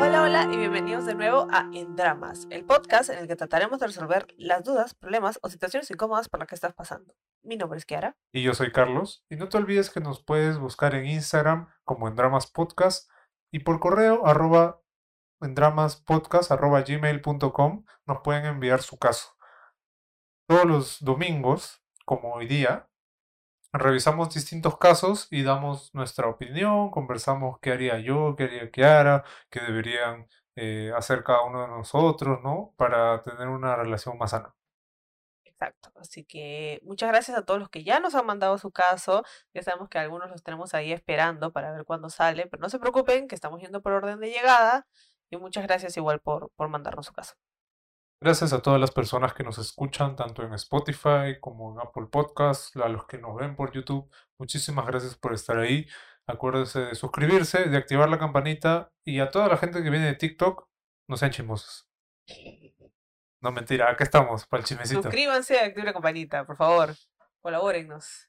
Hola, hola y bienvenidos de nuevo a En Dramas, el podcast en el que trataremos de resolver las dudas, problemas o situaciones incómodas por las que estás pasando. Mi nombre es Kiara. Y yo soy Carlos. Y no te olvides que nos puedes buscar en Instagram como en Dramas Podcast y por correo arroba en dramaspodcast arroba gmail.com nos pueden enviar su caso. Todos los domingos, como hoy día, revisamos distintos casos y damos nuestra opinión, conversamos qué haría yo, qué haría Kiara, qué deberían eh, hacer cada uno de nosotros, ¿no? Para tener una relación más sana. Exacto. Así que muchas gracias a todos los que ya nos han mandado su caso. Ya sabemos que algunos los tenemos ahí esperando para ver cuándo sale, pero no se preocupen que estamos yendo por orden de llegada. Y muchas gracias igual por, por mandarnos su caso. Gracias a todas las personas que nos escuchan, tanto en Spotify como en Apple Podcasts, a los que nos ven por YouTube. Muchísimas gracias por estar ahí. Acuérdense de suscribirse, de activar la campanita y a toda la gente que viene de TikTok, no sean chismosos. No, mentira, acá estamos, para el chismecito. Suscríbanse activen la campanita, por favor. Colabórennos.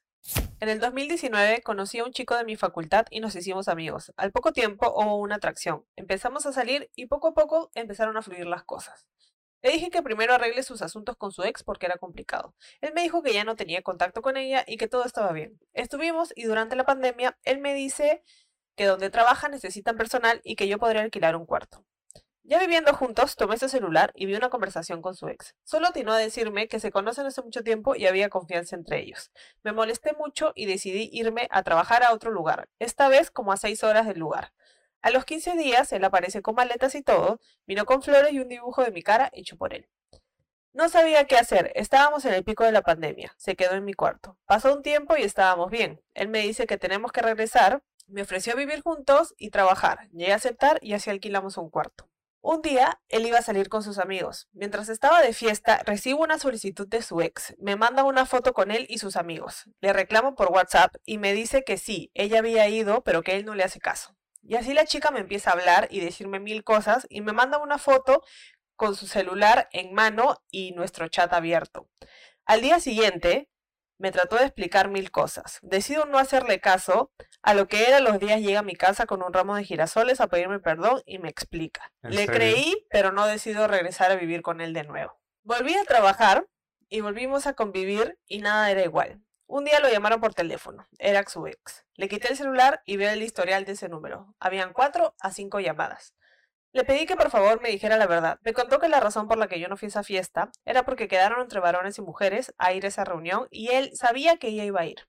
En el 2019 conocí a un chico de mi facultad y nos hicimos amigos. Al poco tiempo hubo una atracción. Empezamos a salir y poco a poco empezaron a fluir las cosas. Le dije que primero arregle sus asuntos con su ex porque era complicado. Él me dijo que ya no tenía contacto con ella y que todo estaba bien. Estuvimos y durante la pandemia él me dice que donde trabaja necesitan personal y que yo podría alquilar un cuarto. Ya viviendo juntos, tomé su celular y vi una conversación con su ex. Solo atinó a decirme que se conocen hace mucho tiempo y había confianza entre ellos. Me molesté mucho y decidí irme a trabajar a otro lugar, esta vez como a seis horas del lugar. A los 15 días, él aparece con maletas y todo, vino con flores y un dibujo de mi cara hecho por él. No sabía qué hacer, estábamos en el pico de la pandemia, se quedó en mi cuarto. Pasó un tiempo y estábamos bien. Él me dice que tenemos que regresar, me ofreció vivir juntos y trabajar. Llegué a aceptar y así alquilamos un cuarto. Un día, él iba a salir con sus amigos. Mientras estaba de fiesta, recibo una solicitud de su ex. Me manda una foto con él y sus amigos. Le reclamo por WhatsApp y me dice que sí, ella había ido, pero que él no le hace caso. Y así la chica me empieza a hablar y decirme mil cosas y me manda una foto con su celular en mano y nuestro chat abierto. Al día siguiente, me trató de explicar mil cosas. Decido no hacerle caso. A lo que era los días llega a mi casa con un ramo de girasoles a pedirme perdón y me explica. Le creí, pero no decido regresar a vivir con él de nuevo. Volví a trabajar y volvimos a convivir y nada era igual. Un día lo llamaron por teléfono. Era su ex. Le quité el celular y veo el historial de ese número. Habían cuatro a cinco llamadas. Le pedí que por favor me dijera la verdad. Me contó que la razón por la que yo no fui a esa fiesta era porque quedaron entre varones y mujeres a ir a esa reunión y él sabía que ella iba a ir.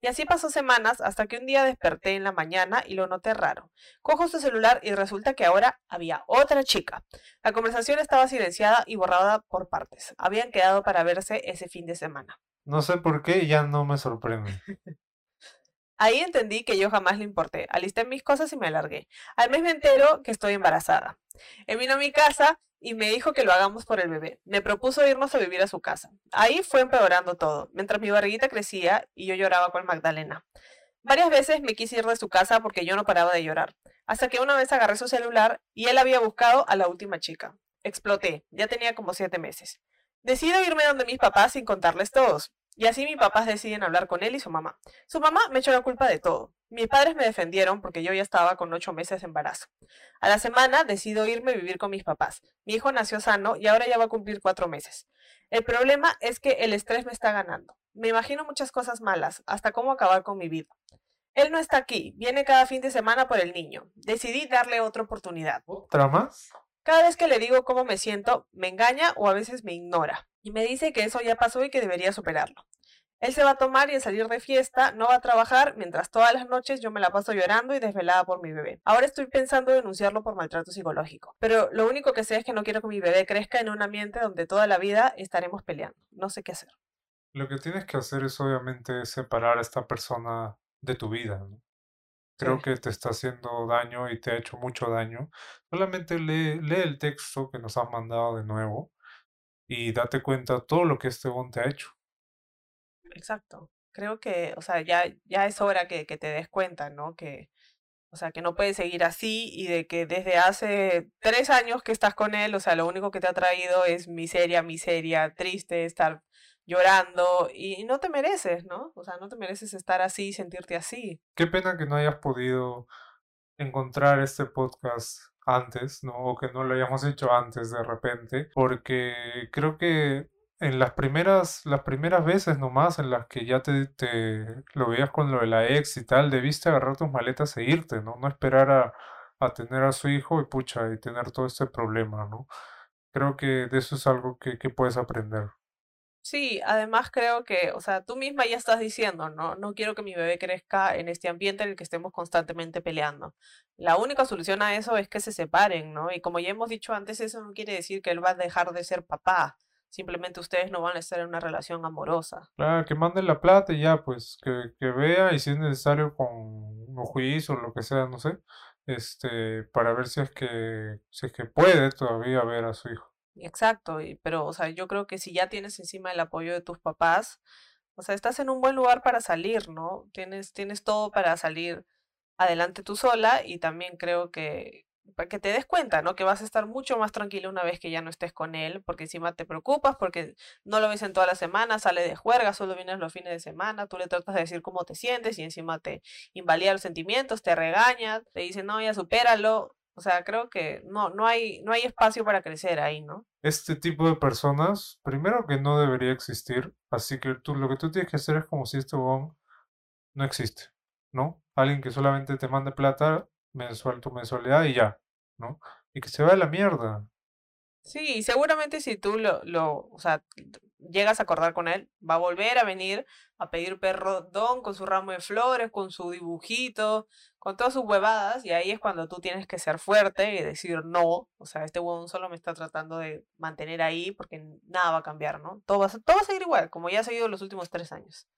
Y así pasó semanas hasta que un día desperté en la mañana y lo noté raro. Cojo su celular y resulta que ahora había otra chica. La conversación estaba silenciada y borrada por partes. Habían quedado para verse ese fin de semana. No sé por qué, ya no me sorprende. Ahí entendí que yo jamás le importé. Alisté mis cosas y me alargué. Al mes me entero que estoy embarazada. Él vino a mi casa y me dijo que lo hagamos por el bebé. Me propuso irnos a vivir a su casa. Ahí fue empeorando todo, mientras mi barriguita crecía y yo lloraba con Magdalena. Varias veces me quise ir de su casa porque yo no paraba de llorar, hasta que una vez agarré su celular y él había buscado a la última chica. Exploté, ya tenía como siete meses. Decido irme donde mis papás sin contarles todos. Y así mis papás deciden hablar con él y su mamá. Su mamá me echó la culpa de todo. Mis padres me defendieron porque yo ya estaba con ocho meses de embarazo. A la semana decido irme a vivir con mis papás. Mi hijo nació sano y ahora ya va a cumplir cuatro meses. El problema es que el estrés me está ganando. Me imagino muchas cosas malas, hasta cómo acabar con mi vida. Él no está aquí, viene cada fin de semana por el niño. Decidí darle otra oportunidad. ¿Otra más? Cada vez que le digo cómo me siento, me engaña o a veces me ignora. Y me dice que eso ya pasó y que debería superarlo. Él se va a tomar y a salir de fiesta, no va a trabajar, mientras todas las noches yo me la paso llorando y desvelada por mi bebé. Ahora estoy pensando en denunciarlo por maltrato psicológico. Pero lo único que sé es que no quiero que mi bebé crezca en un ambiente donde toda la vida estaremos peleando. No sé qué hacer. Lo que tienes que hacer es obviamente separar a esta persona de tu vida. Creo que te está haciendo daño y te ha hecho mucho daño. Solamente lee, lee el texto que nos has mandado de nuevo y date cuenta de todo lo que este bon te ha hecho. Exacto. Creo que, o sea, ya, ya es hora que, que te des cuenta, ¿no? Que, o sea, que no puedes seguir así y de que desde hace tres años que estás con él, o sea, lo único que te ha traído es miseria, miseria, triste, estar llorando y no te mereces, ¿no? O sea, no te mereces estar así y sentirte así. Qué pena que no hayas podido encontrar este podcast antes, ¿no? O que no lo hayamos hecho antes de repente, porque creo que en las primeras, las primeras veces nomás en las que ya te, te lo veías con lo de la ex y tal, debiste agarrar tus maletas e irte, ¿no? No esperar a, a tener a su hijo y pucha, y tener todo este problema, ¿no? Creo que de eso es algo que, que puedes aprender. Sí, además creo que, o sea, tú misma ya estás diciendo, ¿no? No quiero que mi bebé crezca en este ambiente en el que estemos constantemente peleando. La única solución a eso es que se separen, ¿no? Y como ya hemos dicho antes, eso no quiere decir que él va a dejar de ser papá. Simplemente ustedes no van a estar en una relación amorosa. Claro, que manden la plata y ya, pues, que, que vea y si es necesario con un juicio o lo que sea, no sé, este, para ver si es que, si es que puede todavía ver a su hijo. Exacto, pero, o sea, yo creo que si ya tienes encima el apoyo de tus papás, o sea, estás en un buen lugar para salir, ¿no? Tienes, tienes todo para salir adelante tú sola y también creo que para que te des cuenta, ¿no? Que vas a estar mucho más tranquilo una vez que ya no estés con él, porque encima te preocupas, porque no lo ves en toda la semana, sale de juerga, solo vienes los fines de semana, tú le tratas de decir cómo te sientes y encima te invalida los sentimientos, te regaña, te dice, no, ya supéralo. O sea, creo que no, no, hay, no hay espacio para crecer ahí, ¿no? Este tipo de personas, primero que no debería existir, así que tú lo que tú tienes que hacer es como si este bon no existe, ¿no? Alguien que solamente te mande plata mensual tu mensualidad y ya, ¿no? Y que se vaya a la mierda. Sí, seguramente si tú lo, lo, o sea, llegas a acordar con él, va a volver a venir a pedir perdón con su ramo de flores, con su dibujito, con todas sus huevadas, y ahí es cuando tú tienes que ser fuerte y decir no, o sea, este huevón solo me está tratando de mantener ahí porque nada va a cambiar, ¿no? Todo va, a, todo va a seguir igual, como ya ha seguido los últimos tres años.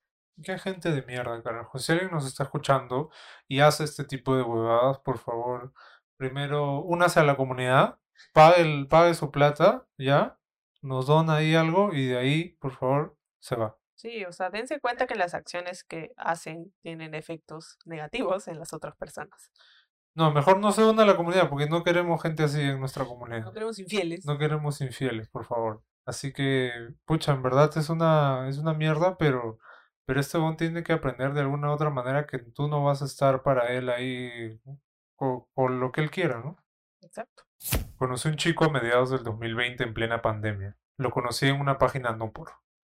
Qué gente de mierda, carajo. Si alguien nos está escuchando y hace este tipo de huevadas, por favor, primero únase a la comunidad, pague, el, pague su plata, ¿ya? Nos dona ahí algo y de ahí, por favor, se va. Sí, o sea, dense cuenta que las acciones que hacen tienen efectos negativos en las otras personas. No, mejor no se una a la comunidad porque no queremos gente así en nuestra comunidad. No queremos infieles. No queremos infieles, por favor. Así que, pucha, en verdad es una, es una mierda, pero pero este bon tiene que aprender de alguna u otra manera que tú no vas a estar para él ahí con, lo que él quiera, ¿no? Exacto. Conocí a un chico a mediados del 2020 en plena pandemia. Lo conocí en una página no por.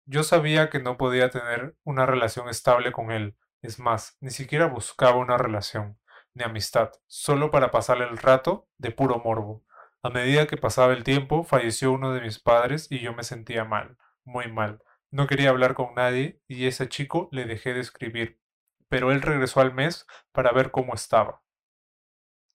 Yo sabía que no podía tener una relación estable con él. Es más, ni siquiera buscaba una relación, ni amistad, solo para pasarle el rato de puro morbo. A medida que pasaba el tiempo, falleció uno de mis padres y yo me sentía mal, muy mal. No quería hablar con nadie y ese chico le dejé de escribir, pero él regresó al mes para ver cómo estaba.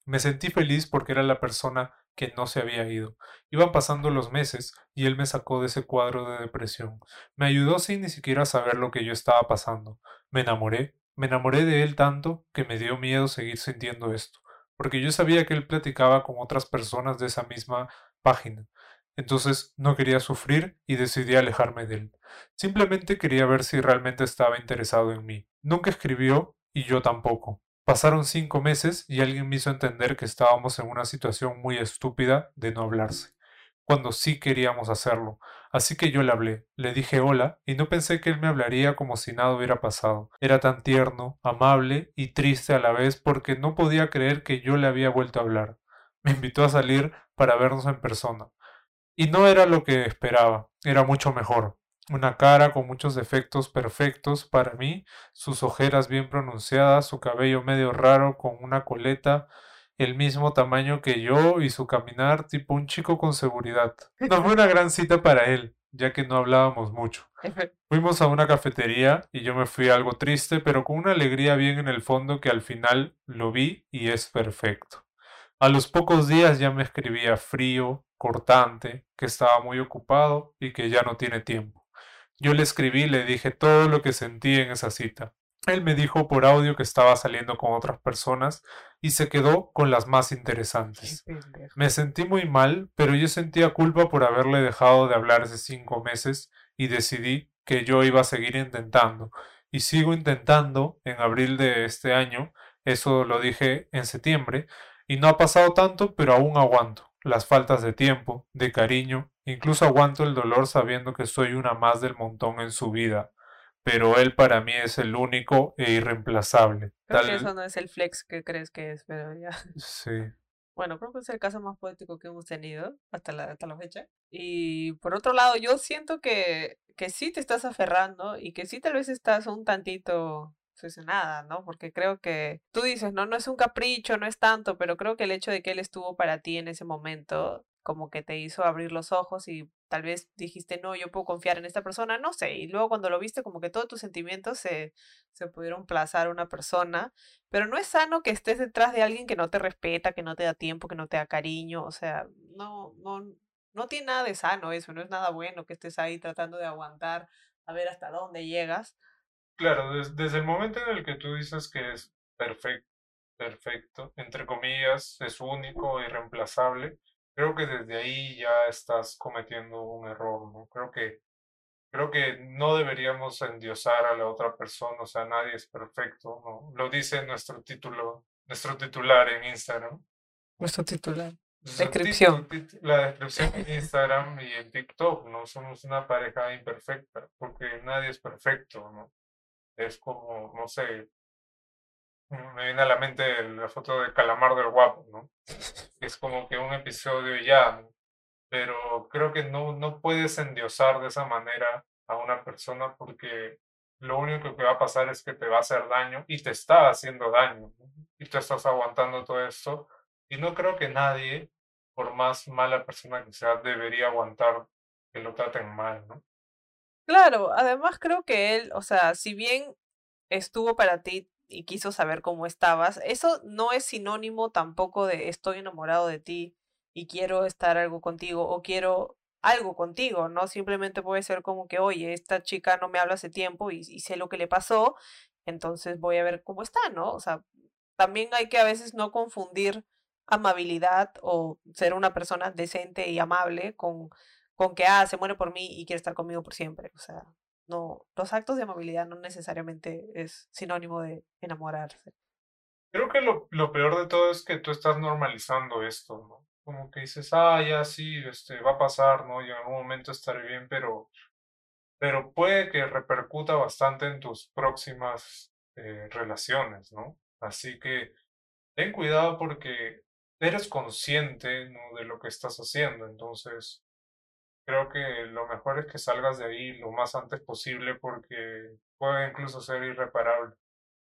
Me sentí feliz porque era la persona que no se había ido. Iban pasando los meses y él me sacó de ese cuadro de depresión. Me ayudó sin ni siquiera saber lo que yo estaba pasando. Me enamoré, me enamoré de él tanto que me dio miedo seguir sintiendo esto, porque yo sabía que él platicaba con otras personas de esa misma página, entonces no quería sufrir y decidí alejarme de él. Simplemente quería ver si realmente estaba interesado en mí. Nunca escribió y yo tampoco. Pasaron cinco meses y alguien me hizo entender que estábamos en una situación muy estúpida de no hablarse, cuando sí queríamos hacerlo. Así que yo le hablé, le dije hola y no pensé que él me hablaría como si nada hubiera pasado. Era tan tierno, amable y triste a la vez porque no podía creer que yo le había vuelto a hablar. Me invitó a salir para vernos en persona. Y no era lo que esperaba, era mucho mejor. Una cara con muchos defectos perfectos para mí, sus ojeras bien pronunciadas, su cabello medio raro con una coleta, el mismo tamaño que yo y su caminar tipo un chico con seguridad. No fue una gran cita para él, ya que no hablábamos mucho. Fuimos a una cafetería y yo me fui algo triste, pero con una alegría bien en el fondo que al final lo vi y es perfecto. A los pocos días ya me escribía frío, cortante, que estaba muy ocupado y que ya no tiene tiempo. Yo le escribí y le dije todo lo que sentí en esa cita. Él me dijo por audio que estaba saliendo con otras personas y se quedó con las más interesantes. Me sentí muy mal, pero yo sentía culpa por haberle dejado de hablar hace cinco meses y decidí que yo iba a seguir intentando. Y sigo intentando en abril de este año, eso lo dije en septiembre, y no ha pasado tanto, pero aún aguanto las faltas de tiempo, de cariño Incluso aguanto el dolor sabiendo que soy una más del montón en su vida, pero él para mí es el único e irreemplazable. Creo que eso no es el flex que crees que es, pero ya. Sí. Bueno, creo que es el caso más poético que hemos tenido hasta la, hasta la fecha. Y por otro lado, yo siento que, que sí te estás aferrando y que sí tal vez estás un tantito obsesionada, ¿no? Porque creo que tú dices, no, no es un capricho, no es tanto, pero creo que el hecho de que él estuvo para ti en ese momento, como que te hizo abrir los ojos y tal vez dijiste, no, yo puedo confiar en esta persona, no sé, y luego cuando lo viste, como que todos tus sentimientos se, se pudieron plazar a una persona, pero no es sano que estés detrás de alguien que no te respeta, que no te da tiempo, que no te da cariño, o sea, no, no, no tiene nada de sano eso, no es nada bueno que estés ahí tratando de aguantar a ver hasta dónde llegas. Claro, desde el momento en el que tú dices que es perfecto, perfecto, entre comillas, es único, irreemplazable, creo que desde ahí ya estás cometiendo un error, ¿no? Creo que, creo que no deberíamos endiosar a la otra persona, o sea, nadie es perfecto, ¿no? Lo dice nuestro título, nuestro titular en Instagram. Nuestro titular. Descripción. La descripción en Instagram y en TikTok, ¿no? Somos una pareja imperfecta, porque nadie es perfecto, ¿no? Es como, no sé, me viene a la mente la foto de Calamar del Guapo, ¿no? Es como que un episodio ya, pero creo que no, no puedes endiosar de esa manera a una persona porque lo único que va a pasar es que te va a hacer daño y te está haciendo daño y tú estás aguantando todo esto y no creo que nadie, por más mala persona que sea, debería aguantar que lo traten mal, ¿no? Claro, además creo que él, o sea, si bien estuvo para ti y quiso saber cómo estabas, eso no es sinónimo tampoco de estoy enamorado de ti y quiero estar algo contigo o quiero algo contigo, ¿no? Simplemente puede ser como que, oye, esta chica no me habla hace tiempo y, sé lo que le pasó, entonces voy a ver cómo está, ¿no? O sea, también hay que a veces no confundir amabilidad o ser una persona decente y amable con con que, ah, se muere por mí y quiere estar conmigo por siempre. O sea, no, los actos de amabilidad no necesariamente es sinónimo de enamorarse. Creo que lo, lo peor de todo es que tú estás normalizando esto, ¿no? Como que dices, ah, ya sí, este, va a pasar, ¿no? Y en algún momento estaré bien, pero, pero puede que repercuta bastante en tus próximas eh, relaciones, ¿no? Así que ten cuidado porque eres consciente ¿no? de lo que estás haciendo, entonces creo que lo mejor es que salgas de ahí lo más antes posible porque puede incluso ser irreparable.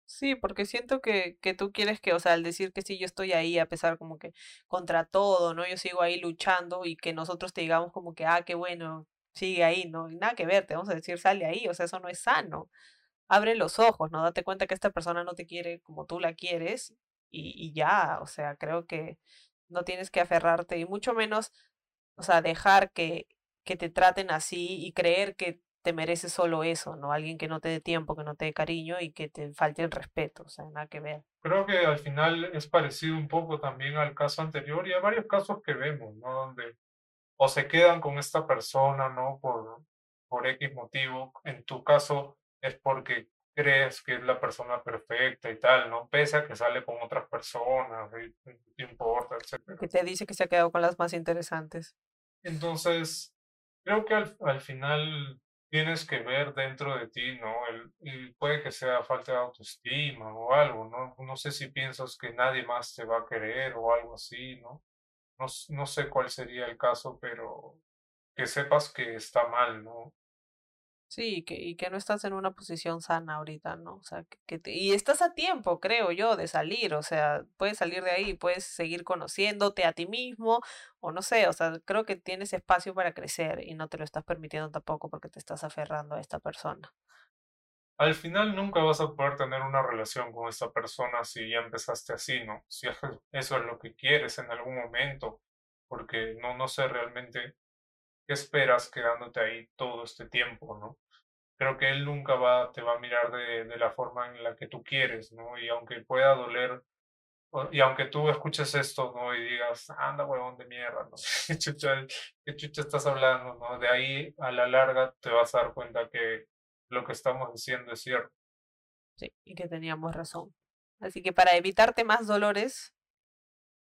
Sí, porque siento que, que tú quieres que, o sea, al decir que sí, yo estoy ahí a pesar como que contra todo, ¿no? Yo sigo ahí luchando y que nosotros te digamos como que, ah, qué bueno, sigue ahí, ¿no? Y nada que ver, te vamos a decir, sale ahí, o sea, eso no es sano. Abre los ojos, ¿no? Date cuenta que esta persona no te quiere como tú la quieres y, y ya, o sea, creo que no tienes que aferrarte y mucho menos, o sea, dejar que, que te traten así y creer que te mereces solo eso, ¿no? Alguien que no te dé tiempo, que no te dé cariño y que te falte el respeto, o sea, nada que ver. Creo que al final es parecido un poco también al caso anterior y a varios casos que vemos, ¿no? Donde o se quedan con esta persona, ¿no? Por, por X motivo. En tu caso es porque crees que es la persona perfecta y tal, ¿no? Pese a que sale con otras personas, y te importa, etc. Que te dice que se ha quedado con las más interesantes. Entonces, creo que al, al final tienes que ver dentro de ti, ¿no? El, puede que sea falta de autoestima o algo, ¿no? No sé si piensas que nadie más te va a querer o algo así, ¿no? No, no sé cuál sería el caso, pero que sepas que está mal, ¿no? Sí, que, y que no estás en una posición sana ahorita, ¿no? O sea, que, te, y estás a tiempo, creo yo, de salir, o sea, puedes salir de ahí, puedes seguir conociéndote a ti mismo, o no sé, o sea, creo que tienes espacio para crecer y no te lo estás permitiendo tampoco porque te estás aferrando a esta persona. Al final nunca vas a poder tener una relación con esta persona si ya empezaste así, ¿no? Si eso es lo que quieres en algún momento, porque no, no sé realmente ¿Qué esperas quedándote ahí todo este tiempo, no? Creo que él nunca va, te va a mirar de, de la forma en la que tú quieres, ¿no? Y aunque pueda doler, y aunque tú escuches esto, ¿no? Y digas, anda, huevón de mierda, ¿no? ¿Qué chucha, ¿Qué chucha estás hablando, no? De ahí a la larga te vas a dar cuenta que lo que estamos diciendo es cierto. Sí, y que teníamos razón. Así que para evitarte más dolores,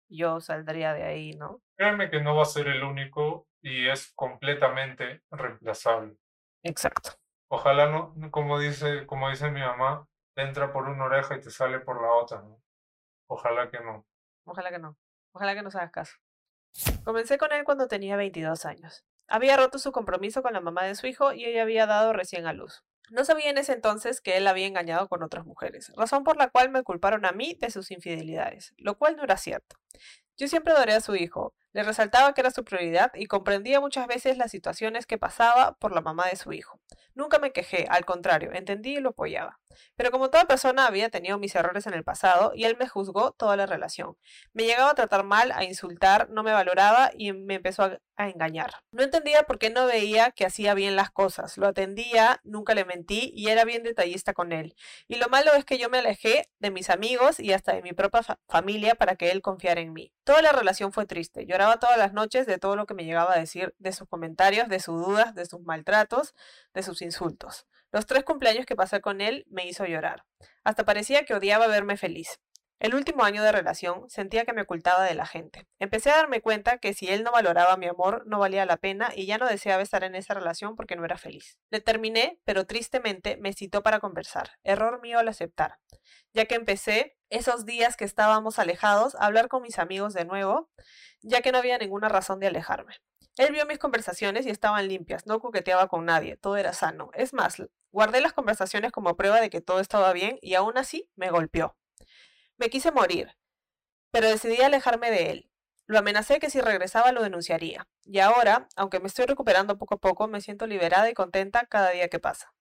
yo saldría de ahí, ¿no? Créeme que no va a ser el único y es completamente reemplazable. Exacto. Ojalá no, como dice, como dice mi mamá, te entra por una oreja y te sale por la otra, ¿no? Ojalá que no. Ojalá que no. Ojalá que nos hagas caso. Comencé con él cuando tenía 22 años. Había roto su compromiso con la mamá de su hijo y ella había dado recién a luz. No sabía en ese entonces que él había engañado con otras mujeres, razón por la cual me culparon a mí de sus infidelidades, lo cual no era cierto. Yo siempre adoré a su hijo, le resaltaba que era su prioridad y comprendía muchas veces las situaciones que pasaba por la mamá de su hijo. Nunca me quejé, al contrario, entendí y lo apoyaba. Pero como toda persona había tenido mis errores en el pasado y él me juzgó toda la relación. Me llegaba a tratar mal, a insultar, no me valoraba y me empezó a, engañar. No entendía por qué no veía que hacía bien las cosas. Lo atendía, nunca le mentí y era bien detallista con él. Y lo malo es que yo me alejé de mis amigos y hasta de mi propia familia para que él confiara en mí. Toda la relación fue triste. Lloraba todas las noches de todo lo que me llegaba a decir, de sus comentarios, de sus dudas, de sus maltratos, de sus insultos. Los tres cumpleaños que pasé con él me hizo llorar. Hasta parecía que odiaba verme feliz. El último año de relación sentía que me ocultaba de la gente. Empecé a darme cuenta que si él no valoraba mi amor, no valía la pena y ya no deseaba estar en esa relación porque no era feliz. Le terminé, pero tristemente me citó para conversar. Error mío al aceptar. Ya que empecé, esos días que estábamos alejados, hablar con mis amigos de nuevo, ya que no había ninguna razón de alejarme. Él vio mis conversaciones y estaban limpias, no coqueteaba con nadie, todo era sano. Es más, guardé las conversaciones como prueba de que todo estaba bien y aún así me golpeó. Me quise morir, pero decidí alejarme de él. Lo amenacé que si regresaba lo denunciaría. Y ahora, aunque me estoy recuperando poco a poco, me siento liberada y contenta cada día que pasa.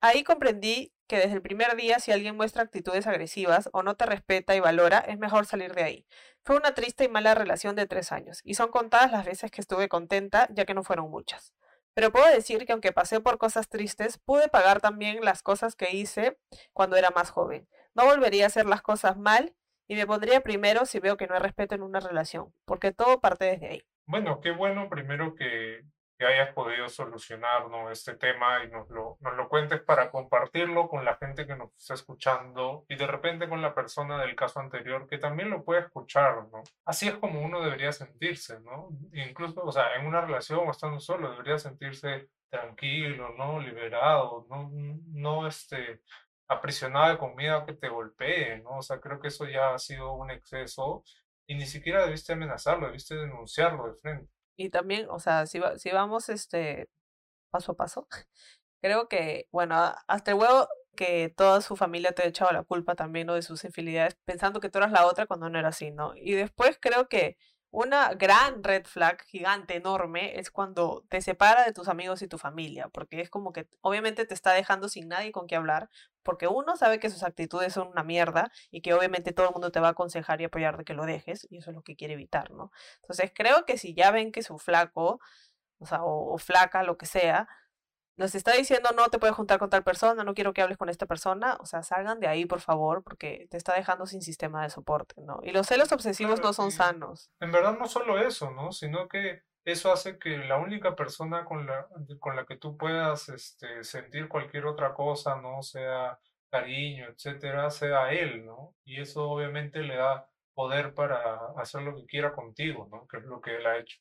Ahí comprendí que desde el primer día si alguien muestra actitudes agresivas o no te respeta y valora, es mejor salir de ahí. Fue una triste y mala relación de tres años, y son contadas las veces que estuve contenta, ya que no fueron muchas. Pero puedo decir que aunque pasé por cosas tristes, pude pagar también las cosas que hice cuando era más joven. No volvería a hacer las cosas mal y me pondría primero si veo que no hay respeto en una relación, porque todo parte desde ahí. Bueno, qué bueno primero que que hayas podido solucionar este tema y nos lo, nos lo cuentes para compartirlo con la gente que nos está escuchando y de repente con la persona del caso anterior que también lo puede escuchar, ¿no? Así es como uno debería sentirse, ¿no? Incluso, o sea, en una relación o estando solo, debería sentirse tranquilo, ¿no? Liberado, ¿no? No, este, aprisionado de comida que te golpee, ¿no? O sea, creo que eso ya ha sido un exceso y ni siquiera debiste amenazarlo, debiste denunciarlo de frente. Y también, o sea, si, si vamos este paso a paso, creo que, bueno, hasta el huevo que toda su familia te ha echado la culpa también, ¿no? De sus infidelidades, pensando que tú eras la otra cuando no era así, ¿no? Y después creo que una gran red flag gigante, enorme, es cuando te separa de tus amigos y tu familia, porque es como que obviamente te está dejando sin nadie con qué hablar, porque uno sabe que sus actitudes son una mierda y que obviamente todo el mundo te va a aconsejar y apoyar de que lo dejes, y eso es lo que quiere evitar, ¿no? Entonces creo que si ya ven que su flaco, o sea, o flaca, lo que sea, nos está diciendo no te puedes juntar con tal persona, no quiero que hables con esta persona, o sea, salgan de ahí, por favor, porque te está dejando sin sistema de soporte, ¿no? Y los celos obsesivos no son sanos. En verdad no solo eso, ¿no? Sino que eso hace que la única persona con la, con la que tú puedas este, sentir cualquier otra cosa, ¿no? Sea cariño, etcétera, sea él, ¿no? Y eso obviamente le da poder para hacer lo que quiera contigo, ¿no? Que es lo que él ha hecho.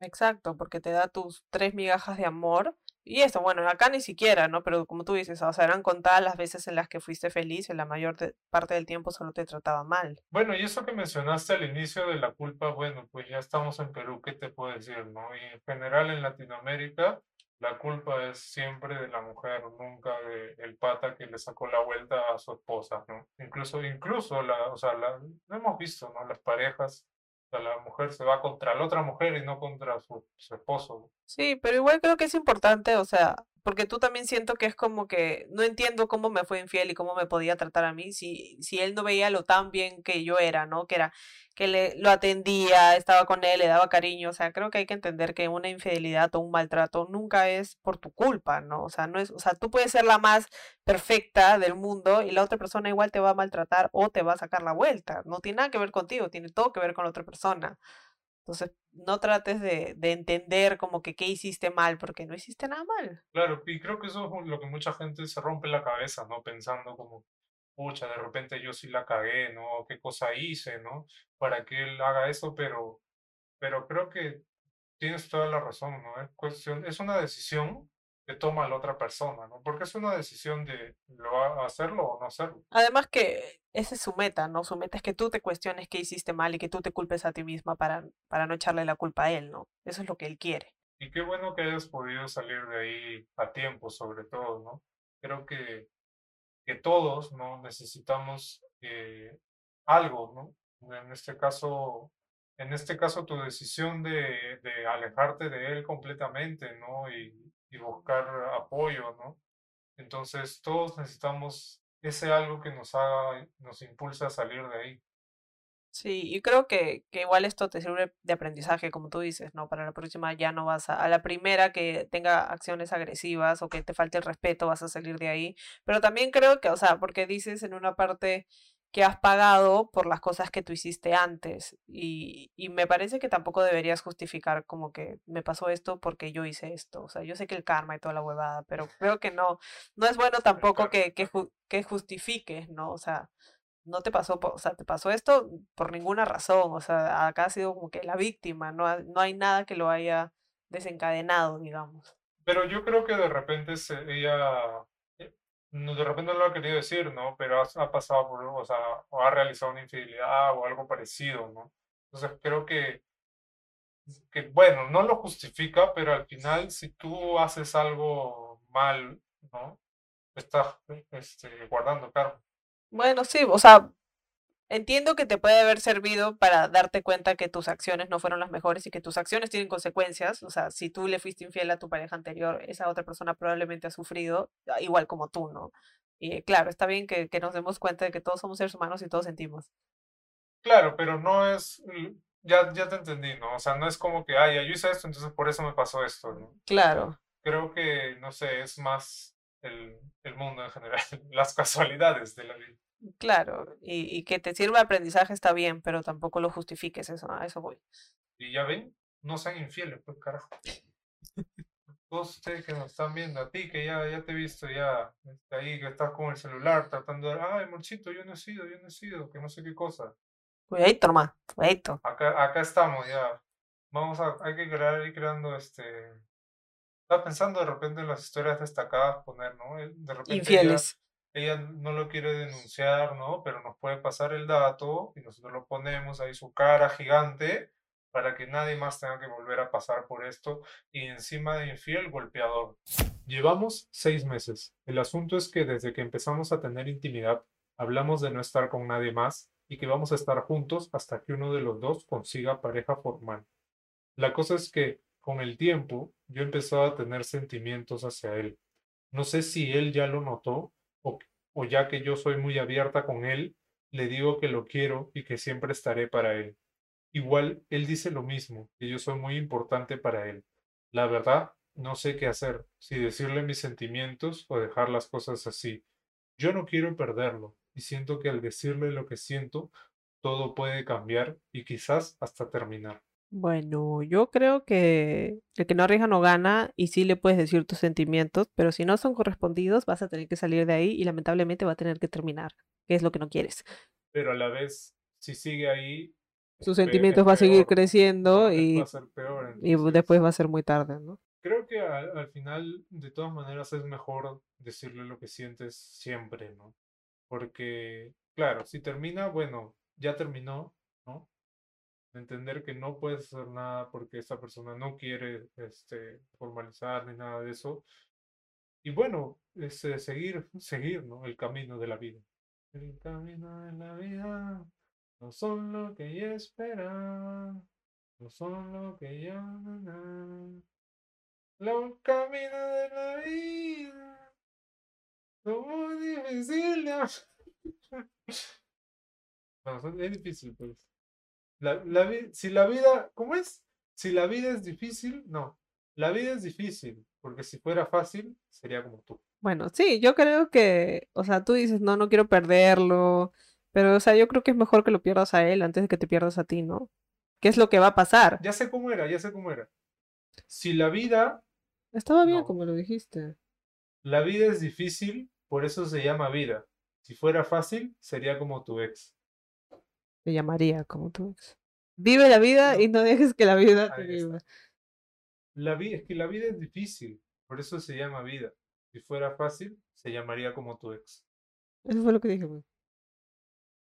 Exacto, porque te da tus tres migajas de amor y eso, bueno, acá ni siquiera, ¿no? Pero como tú dices, o sea, eran contadas las veces en las que fuiste feliz, en la mayor parte del tiempo solo te trataba mal. Bueno, y eso que mencionaste al inicio de la culpa, bueno, pues ya estamos en Perú, ¿qué te puedo decir, no? Y en general en Latinoamérica, la culpa es siempre de la mujer, nunca de el pata que le sacó la vuelta a su esposa, ¿no? Incluso, incluso, la, o sea, la, lo hemos visto, ¿no? Las parejas la mujer se va contra la otra mujer y no contra su, esposo. Sí, pero igual creo que es importante, o sea, porque tú también siento que es como que no entiendo cómo me fue infiel y cómo me podía tratar a mí si, si él no veía lo tan bien que yo era, ¿no? Que era que le, lo atendía, estaba con él, le daba cariño, o sea, creo que hay que entender que una infidelidad o un maltrato nunca es por tu culpa, ¿no? O sea, no es, o sea, tú puedes ser la más perfecta del mundo y la otra persona igual te va a maltratar o te va a sacar la vuelta, no tiene nada que ver contigo, tiene todo que ver con la otra persona. Entonces, no trates de, de, entender como que qué hiciste mal, porque no hiciste nada mal. Claro, y creo que eso es lo que mucha gente se rompe la cabeza, ¿no? Pensando como, pucha, de repente yo sí la cagué, ¿no? ¿Qué cosa hice, ¿no? Para que él haga eso, pero, pero creo que tienes toda la razón, ¿no? Es cuestión, es una decisión que toma la otra persona, ¿no? Porque es una decisión de lo hacerlo o no hacerlo. Además que esa es su meta, ¿no? Su meta es que tú te cuestiones qué hiciste mal y que tú te culpes a ti misma para, para no echarle la culpa a él, ¿no? Eso es lo que él quiere. Y qué bueno que hayas podido salir de ahí a tiempo, sobre todo, ¿no? Creo que, que todos, ¿no? Necesitamos eh, algo, ¿no? En este caso, en este caso tu decisión de, de alejarte de él completamente, ¿no? Y, y buscar apoyo, ¿no? Entonces todos necesitamos ese algo que nos haga, nos impulse a salir de ahí. Sí, y creo que, que igual esto te sirve de aprendizaje, como tú dices, ¿no? Para la próxima ya no vas a, a la primera que tenga acciones agresivas o que te falte el respeto, vas a salir de ahí. Pero también creo que, o sea, porque dices en una parte que has pagado por las cosas que tú hiciste antes. Y, y me parece que tampoco deberías justificar como que me pasó esto porque yo hice esto. O sea, yo sé que el karma y toda la huevada, pero creo que no, no es bueno tampoco que, que, ju- que justifiques, ¿no? O sea, no te pasó, o sea, te pasó esto por ninguna razón. O sea, acá has sido como que la víctima, no, ha- no hay nada que lo haya desencadenado, digamos. Pero yo creo que de repente se, ella, de repente no lo ha querido decir, ¿no? Pero ha, ha pasado por, o sea, o ha realizado una infidelidad o algo parecido, ¿no? Entonces creo que, que, bueno, no lo justifica, pero al final si tú haces algo mal, ¿no? Estás este, guardando karma. Bueno, sí, o sea, entiendo que te puede haber servido para darte cuenta que tus acciones no fueron las mejores y que tus acciones tienen consecuencias. O sea, si tú le fuiste infiel a tu pareja anterior, esa otra persona probablemente ha sufrido, ah, igual como tú, ¿no? Y claro, está bien que, que nos demos cuenta de que todos somos seres humanos y todos sentimos. Claro, pero no es, ya, ya te entendí, ¿no? O sea, no es como que, ay, yo hice esto, entonces por eso me pasó esto, ¿no? Claro, Creo que, no sé, es más el, el mundo en general, las casualidades de la vida. Claro. Y, y que te sirva de aprendizaje está bien, pero tampoco lo justifiques, eso, a eso voy. Y ya ven, no sean infieles, pues carajo. Todos ustedes que nos están viendo, a ti que ya, ya te he visto ya, este, ahí que estás con el celular tratando de, ay, Morchito, yo no he sido, yo no he sido, que no sé qué cosa. Cuidadito, nomás, cuidadito. Acá, acá estamos ya. Vamos a, hay que crear, ir creando este. Estaba pensando de repente en las historias destacadas poner, ¿no? De repente Infieles. Ella no lo quiere denunciar, ¿no? Pero nos puede pasar el dato y nosotros lo ponemos ahí su cara gigante para que nadie más tenga que volver a pasar por esto y encima de infiel, golpeador. Llevamos seis meses. El asunto es que desde que empezamos a tener intimidad, hablamos de no estar con nadie más y que vamos a estar juntos hasta que uno de los dos consiga pareja formal. La cosa es que con el tiempo yo empezaba a tener sentimientos hacia él. No sé si él ya lo notó o, ya que yo soy muy abierta con él, le digo que lo quiero y que siempre estaré para él. Igual él dice lo mismo, que yo soy muy importante para él. La verdad, no sé qué hacer, si decirle mis sentimientos o dejar las cosas así. Yo no quiero perderlo y siento que al decirle lo que siento, todo puede cambiar y quizás hasta terminar. Bueno, yo creo que el que no arriesga no gana y sí le puedes decir tus sentimientos, pero si no son correspondidos vas a tener que salir de ahí y lamentablemente va a tener que terminar, que es lo que no quieres. Pero a la vez, si sigue ahí, Sus sentimientos va a seguir creciendo y, a ser peor. y después va a ser muy tarde, ¿no? creo que al, al final, de todas maneras, es mejor decirle lo que sientes siempre, ¿no? Porque, claro, si termina, bueno, ya terminó, ¿no? Entender que no puedes hacer nada porque esa persona no quiere este, formalizar ni nada de eso. Y bueno, es eh, seguir, seguir, ¿no? El camino de la vida. El camino de la vida no son lo que yo esperaba, no son lo que yo... Los caminos de la vida son muy difíciles. No, es difícil, pues. La, si la vida, ¿cómo es? Si la vida es difícil, no. La vida es difícil, porque si fuera fácil, sería como tú. Bueno, sí, yo creo que, o sea, tú dices, no, no quiero perderlo, pero, o sea, yo creo que es mejor que lo pierdas a él antes de que te pierdas a ti, ¿no? ¿Qué es lo que va a pasar? Ya sé cómo era, ya sé cómo era. Si la vida, Estaba bien No. como lo dijiste. la vida es difícil, por eso se llama vida. Si fuera fácil, sería como tu ex. Me llamaría como tú. Vive la vida y No. dejes que la vida te viva. La vida, es que la vida es difícil, por eso se llama vida. Si fuera fácil, se llamaría como tu ex. Eso fue lo que dije, güey.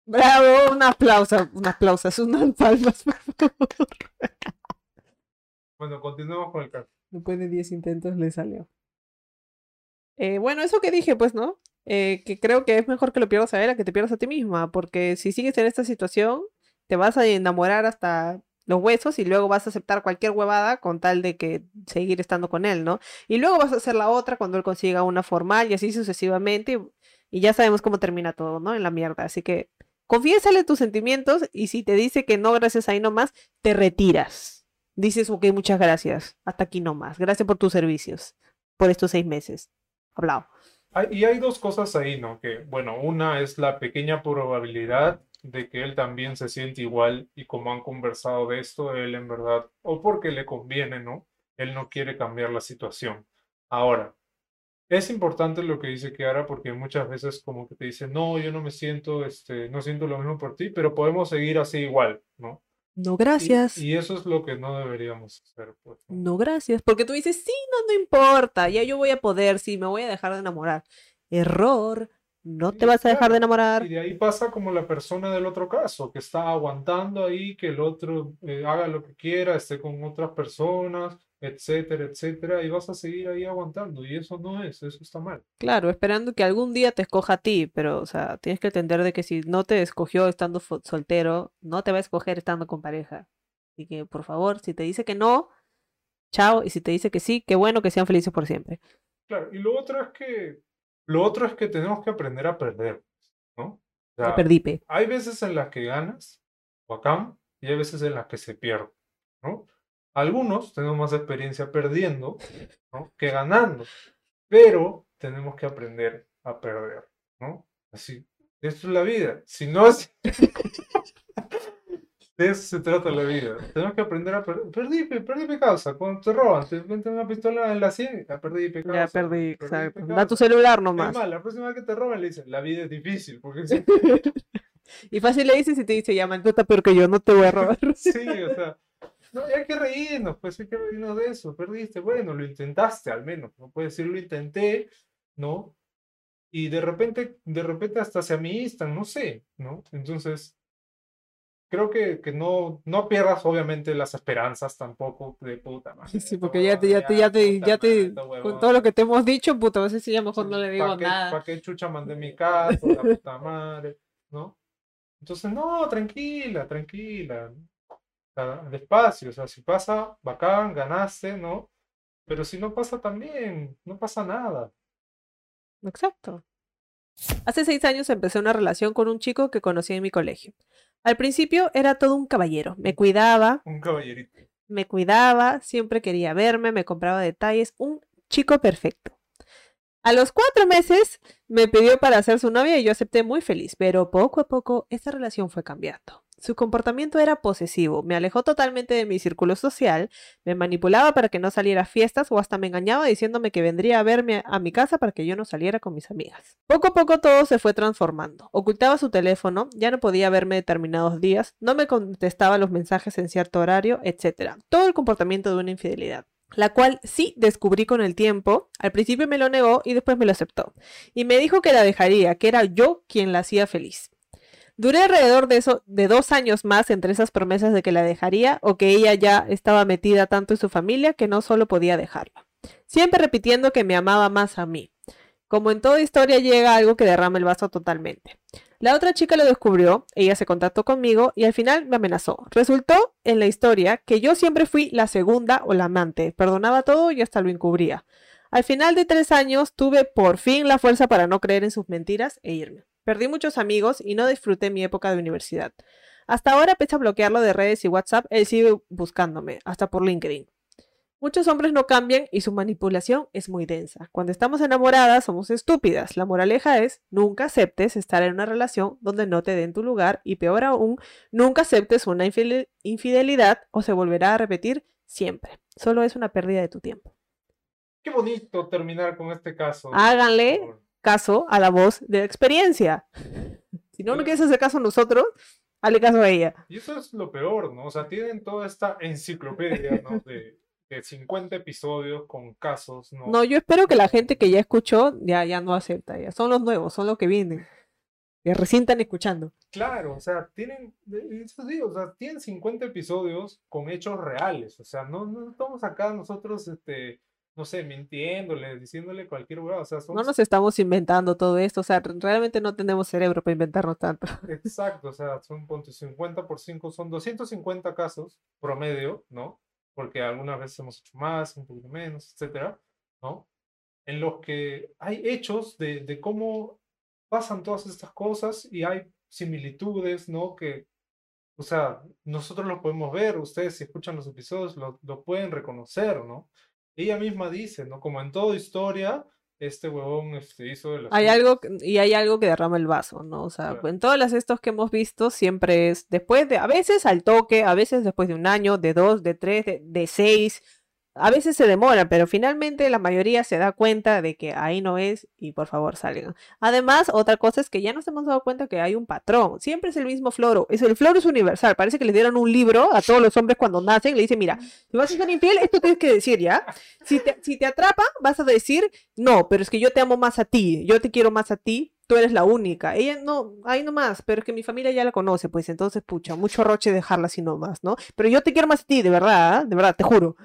Bravo, un aplauso, un aplauso, unas palmas, por favor. Bueno, continuemos con el caso. Después de 10 intentos le salió. Eh, bueno, eso que dije, pues, ¿no? Eh, que creo que es mejor que lo pierdas a él a que te pierdas a ti misma, porque si sigues en esta situación, te vas a enamorar hasta los huesos y luego vas a aceptar cualquier huevada con tal de que seguir estando con él, ¿no? Y luego vas a hacer la otra cuando él consiga una formal y así sucesivamente. Y, ya sabemos cómo termina todo, ¿no? En la mierda. Así que confiésale tus sentimientos y si te dice que no, gracias ahí nomás, te retiras. Dices, ok, muchas gracias. Hasta aquí nomás. Gracias por tus servicios. Por estos seis meses. Hablado. Y hay dos cosas ahí, ¿no? Que, bueno, una es la pequeña probabilidad de que él también se siente igual y como han conversado de esto, él en verdad, o porque le conviene, ¿no? Él no quiere cambiar la situación. Ahora, es importante lo que dice Kiara porque muchas veces como que te dice, no, yo no me siento, este, no siento lo mismo por ti, pero podemos seguir así igual, ¿no? No, gracias. Y, eso es lo que no deberíamos hacer. Pues, ¿no? gracias. Porque tú dices, sí, no, no importa, ya yo voy a poder, sí, me voy a dejar de enamorar. Error, no te vas a dejar de enamorar. Y de ahí pasa como la persona del otro caso, que está aguantando ahí que el otro eh, haga lo que quiera, esté con otras personas, etcétera, etcétera, y vas a seguir ahí aguantando. Y eso no es, eso está mal. Claro, esperando que algún día te escoja a ti, pero, o sea, tienes que entender de que si no te escogió estando soltero, no te va a escoger estando con pareja. Así que, por favor, si te dice que no, chao, y si te dice que sí, qué bueno que sean felices por siempre. Claro, y lo otro es que lo otro es que tenemos que aprender a perder, ¿no? O sea, Perdipe. Hay veces en las que ganas, bacán, y hay veces en las que se pierde, ¿no? Algunos tenemos más experiencia perdiendo, ¿no? Que ganando, pero tenemos que aprender a perder, ¿no? Así, esto es la vida. Si no es... De eso se trata la vida. Tenemos que aprender a perder. Perdí, perdí mi causa. Cuando te roban, te meten una pistola en la sien, ya perdí causa. Ya perdí, exacto. Da tu celular nomás. Es más, la próxima vez que te roban le dicen, la vida es difícil. Porque y fácil le dices y te dice, ya, man, tú estás peor que yo, no te voy a robar. sí, o sea. No, hay que reírnos, pues hay que reírnos de eso. Perdiste, bueno, lo intentaste al menos. No puedes decir lo intenté, ¿no? Y de repente, de repente hasta se amistan, no sé, ¿no? Entonces, creo que, que no, no pierdas obviamente las esperanzas tampoco de puta madre. Sí, porque ya te, ya te, ya te, ya te, con todo lo que te hemos dicho, puta, a veces sí, ya mejor no le digo nada. ¿Para qué chucha mandé mi casa, la puta madre? ¿No? Entonces, no, tranquila, tranquila. Despacio, o sea, si pasa, bacán, ganaste, ¿no? Pero si no pasa también, no pasa nada. Exacto. Hace seis años empecé una relación con un chico que conocí en mi colegio. Al principio era todo un caballero. Me cuidaba. Un caballerito. Me cuidaba, siempre quería verme, me compraba detalles. Un chico perfecto. A los cuatro meses me pidió para ser su novia y yo acepté muy feliz, pero poco a poco esta relación fue cambiando. Su comportamiento era posesivo, me alejó totalmente de mi círculo social, me manipulaba para que no saliera a fiestas o hasta me engañaba diciéndome que vendría a verme a mi casa para que yo no saliera con mis amigas. Poco a poco todo se fue transformando. Ocultaba su teléfono, ya no podía verme determinados días, no me contestaba los mensajes en cierto horario, etc. Todo el comportamiento de una infidelidad la cual sí descubrí con el tiempo. Al principio me lo negó y después me lo aceptó. Y me dijo que la dejaría, que era yo quien la hacía feliz. Duré alrededor de eso, de dos años más entre esas promesas de que la dejaría o que ella ya estaba metida tanto en su familia que no solo podía dejarla. Siempre repitiendo que me amaba más a mí. Como en toda historia llega algo que derrama el vaso totalmente. La otra chica lo descubrió, ella se contactó conmigo y al final me amenazó. Resultó en la historia que yo siempre fui la segunda o la amante, perdonaba todo y hasta lo encubría. Al final de tres años tuve por fin la fuerza para no creer en sus mentiras e irme. Perdí muchos amigos y no disfruté mi época de universidad. Hasta ahora, pese a bloquearlo de redes y WhatsApp, él sigue buscándome, hasta por LinkedIn. Muchos hombres no cambian y su manipulación es muy densa. Cuando estamos enamoradas somos estúpidas. La moraleja es, nunca aceptes estar en una relación donde no te den tu lugar y peor aún, nunca aceptes una infidelidad o se volverá a repetir siempre. Solo es una pérdida de tu tiempo. Qué bonito terminar con este caso. Háganle caso a la voz de la experiencia. Si no, no quieres hacer caso a nosotros, hazle caso a ella. Y eso es lo peor, ¿no? O sea, tienen toda esta enciclopedia, ¿no? De, que 50 episodios con casos, ¿no? No, yo espero que la gente que ya escuchó ya, ya no acepta, ya son los nuevos, son los que vienen, que recién están escuchando. Claro, o sea, tienen, de- eso sí, o sea, tienen 50 episodios con hechos reales, o sea, no, no estamos acá nosotros, este, no sé, mintiéndole, diciéndole cualquier hueá, o sea, son No nos estamos inventando todo esto, o sea, re- realmente no tenemos cerebro para inventarnos tanto. Exacto, o sea, son ponte 50 por 5, son 250 casos promedio, ¿no? Porque algunas veces hemos hecho más, un poquito menos, etcétera, ¿no? En los que hay hechos de, de cómo pasan todas estas cosas y hay similitudes, ¿no? Que, o sea, nosotros lo podemos ver, ustedes si escuchan los episodios lo, lo pueden reconocer, ¿no? Ella misma dice, ¿no? Como en toda historia, este huevón este, hizo de las Hay algo, y hay algo que derrama el vaso, ¿no? O sea, Claro. en todas las estos que hemos visto siempre es después de, a veces al toque, a veces después de un año, de dos, de tres, de, de seis, a veces se demoran, pero finalmente la mayoría se da cuenta de que ahí no es y por favor salgan. Además, otra cosa es que ya nos hemos dado cuenta que hay un patrón, siempre es el mismo floro, es el floro es universal, parece que le dieron un libro a todos los hombres cuando nacen, le dicen, mira, si vas a ser infiel, esto tienes que decir, ¿ya? Si te, si te atrapa, vas a decir, no, pero es que yo te amo más a ti, yo te quiero más a ti, tú eres la única. Ella no, ahí nomás, pero es que mi familia ya la conoce, pues entonces, pucha, mucho roche dejarla así nomás, ¿no? Pero yo te quiero más a ti, de verdad, ¿ah? de verdad, te juro.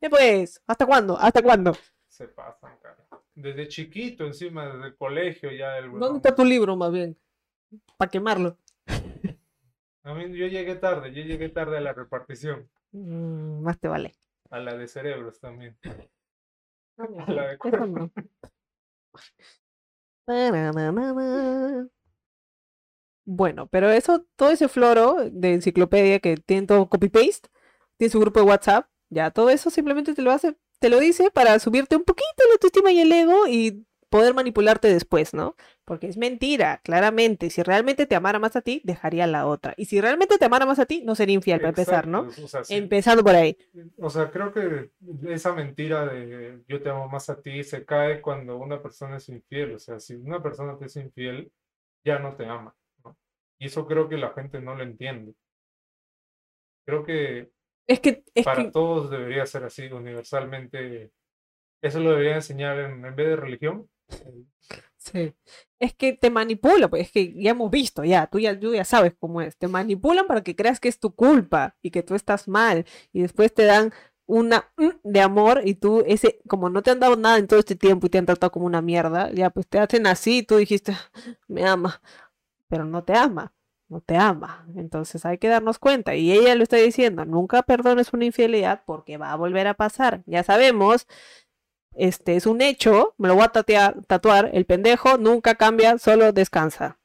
Ya pues, ¿hasta cuándo? ¿Hasta cuándo? Se pasan, cara. Desde chiquito, encima, desde el colegio ya el ¿Dónde está tu libro, más bien? Para quemarlo. A mí yo llegué tarde, yo llegué tarde a la repartición, Mm, más te vale. a la de cerebros también. A la de cuerpo. no. Bueno, pero eso, todo ese floro de enciclopedia que tiene todo copy-paste, tiene su grupo de WhatsApp, ya todo eso simplemente te lo hace, te lo dice para subirte un poquito la autoestima y el ego y poder manipularte después, ¿no? Porque es mentira, claramente. Si realmente te amara más a ti, dejaría a la otra. Y si realmente te amara más a ti, no sería infiel para empezar, ¿no? Exacto, O sea, sí, Empezando por ahí. o sea, creo que esa mentira de yo te amo más a ti se cae cuando una persona es infiel. O sea, si una persona te es infiel, ya no te ama, ¿no? Y eso creo que la gente no lo entiende. Creo que Es que, es para que todos debería ser así, universalmente. Eso lo debería enseñar en, en vez de religión. Sí. Es que te manipula, pues es que ya hemos visto, ya, tú ya, tú ya sabes cómo es. Te manipulan para que creas que es tu culpa y que tú estás mal. Y después te dan una mm de amor y tú, ese, como no te han dado nada en todo este tiempo y te han tratado como una mierda, ya pues te hacen así y tú dijiste, me ama, pero no te ama, no te ama. Entonces hay que darnos cuenta. Y ella lo está diciendo, nunca perdones una infidelidad porque va a volver a pasar. Ya sabemos este es un hecho, me lo voy a tatear- tatuar, el pendejo nunca cambia, solo descansa.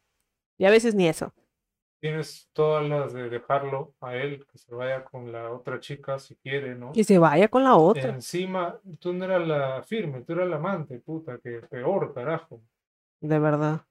Y a veces ni eso. Tienes todas las de dejarlo a él, que se vaya con la otra chica si quiere, ¿no? Y se vaya con la otra. Encima, tú no eras la firme, tú eras la amante, puta, que peor, carajo. De verdad.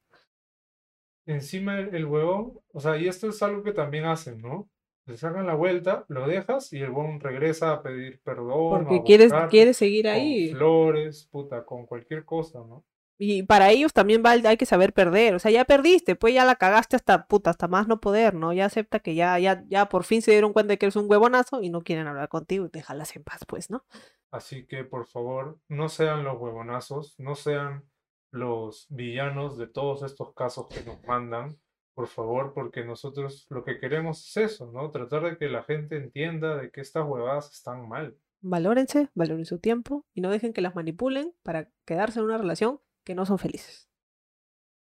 Encima el, el huevón, o sea, y esto es algo que también hacen, ¿no? Le sacan la vuelta, lo dejas y el huevón regresa a pedir perdón, Porque quieres, quieres seguir con ahí. flores, puta, con cualquier cosa, ¿no? Y para ellos también va, hay que saber perder. O sea, ya perdiste, pues ya la cagaste hasta puta, hasta más no poder, ¿no? Ya acepta que ya, ya, ya por fin se dieron cuenta de que eres un huevonazo y no quieren hablar contigo y déjalas en paz, pues, ¿no? Así que, por favor, no sean los huevonazos, no sean los villanos de todos estos casos que nos mandan, por favor, porque nosotros lo que queremos es eso, ¿no? Tratar de que la gente entienda de que estas huevadas están mal. Valórense, valoren su tiempo y no dejen que las manipulen para quedarse en una relación que no son felices.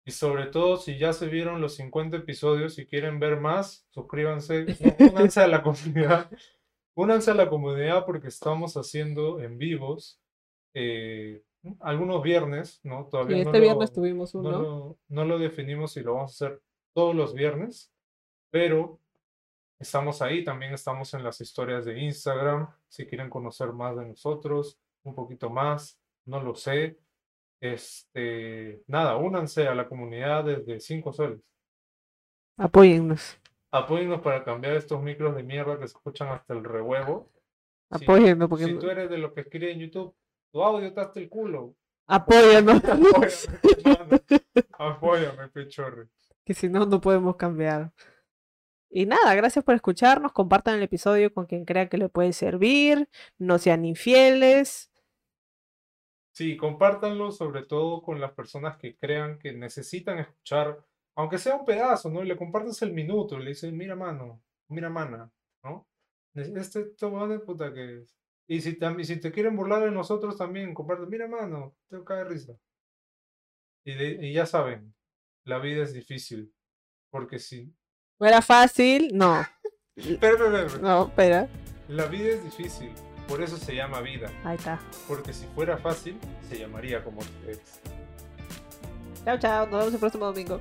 Y sobre todo, si ya se vieron los 50 episodios y quieren ver más, suscríbanse, únanse a la comunidad, únanse a la comunidad porque estamos haciendo en vivos eh, algunos viernes, ¿no? Y Todavía no este viernes lo- tuvimos no uno. lo, no lo definimos si lo vamos a hacer todos los viernes, pero estamos ahí, también estamos en las historias de Instagram, si quieren conocer más de nosotros, un poquito más, no lo sé. Este, nada, únanse a la comunidad desde 5 soles. Apóyennos. Apóyennos para cambiar estos micros de mierda que se escuchan hasta el rehuevo. Si- Apóyennos, porque Si no- tú eres de los que escribe en YouTube, tu audio está hasta el culo. apóyanos. Apóyame, hermano. Apóyame, pechorre. que si no, no podemos cambiar. Y nada, gracias por escucharnos. Compartan el episodio con quien crea que le puede servir. No sean infieles. Sí, compártanlo sobre todo con las personas que crean que necesitan escuchar, aunque sea un pedazo, ¿no? Y le compartes el minuto, y le dices, mira mano, mira mana, ¿no? Este de puta que es. Y si, y si te quieren burlar de nosotros también, comparte. Mira, mano, te cae risa. Y, ya saben, la vida es difícil. Porque si. ¿Fuera fácil? No. espera, espera. No, espera. La vida es difícil. Por eso se llama vida. Ahí está. Porque si fuera fácil, se llamaría como tu ex. Chao, chao. Nos vemos el próximo domingo.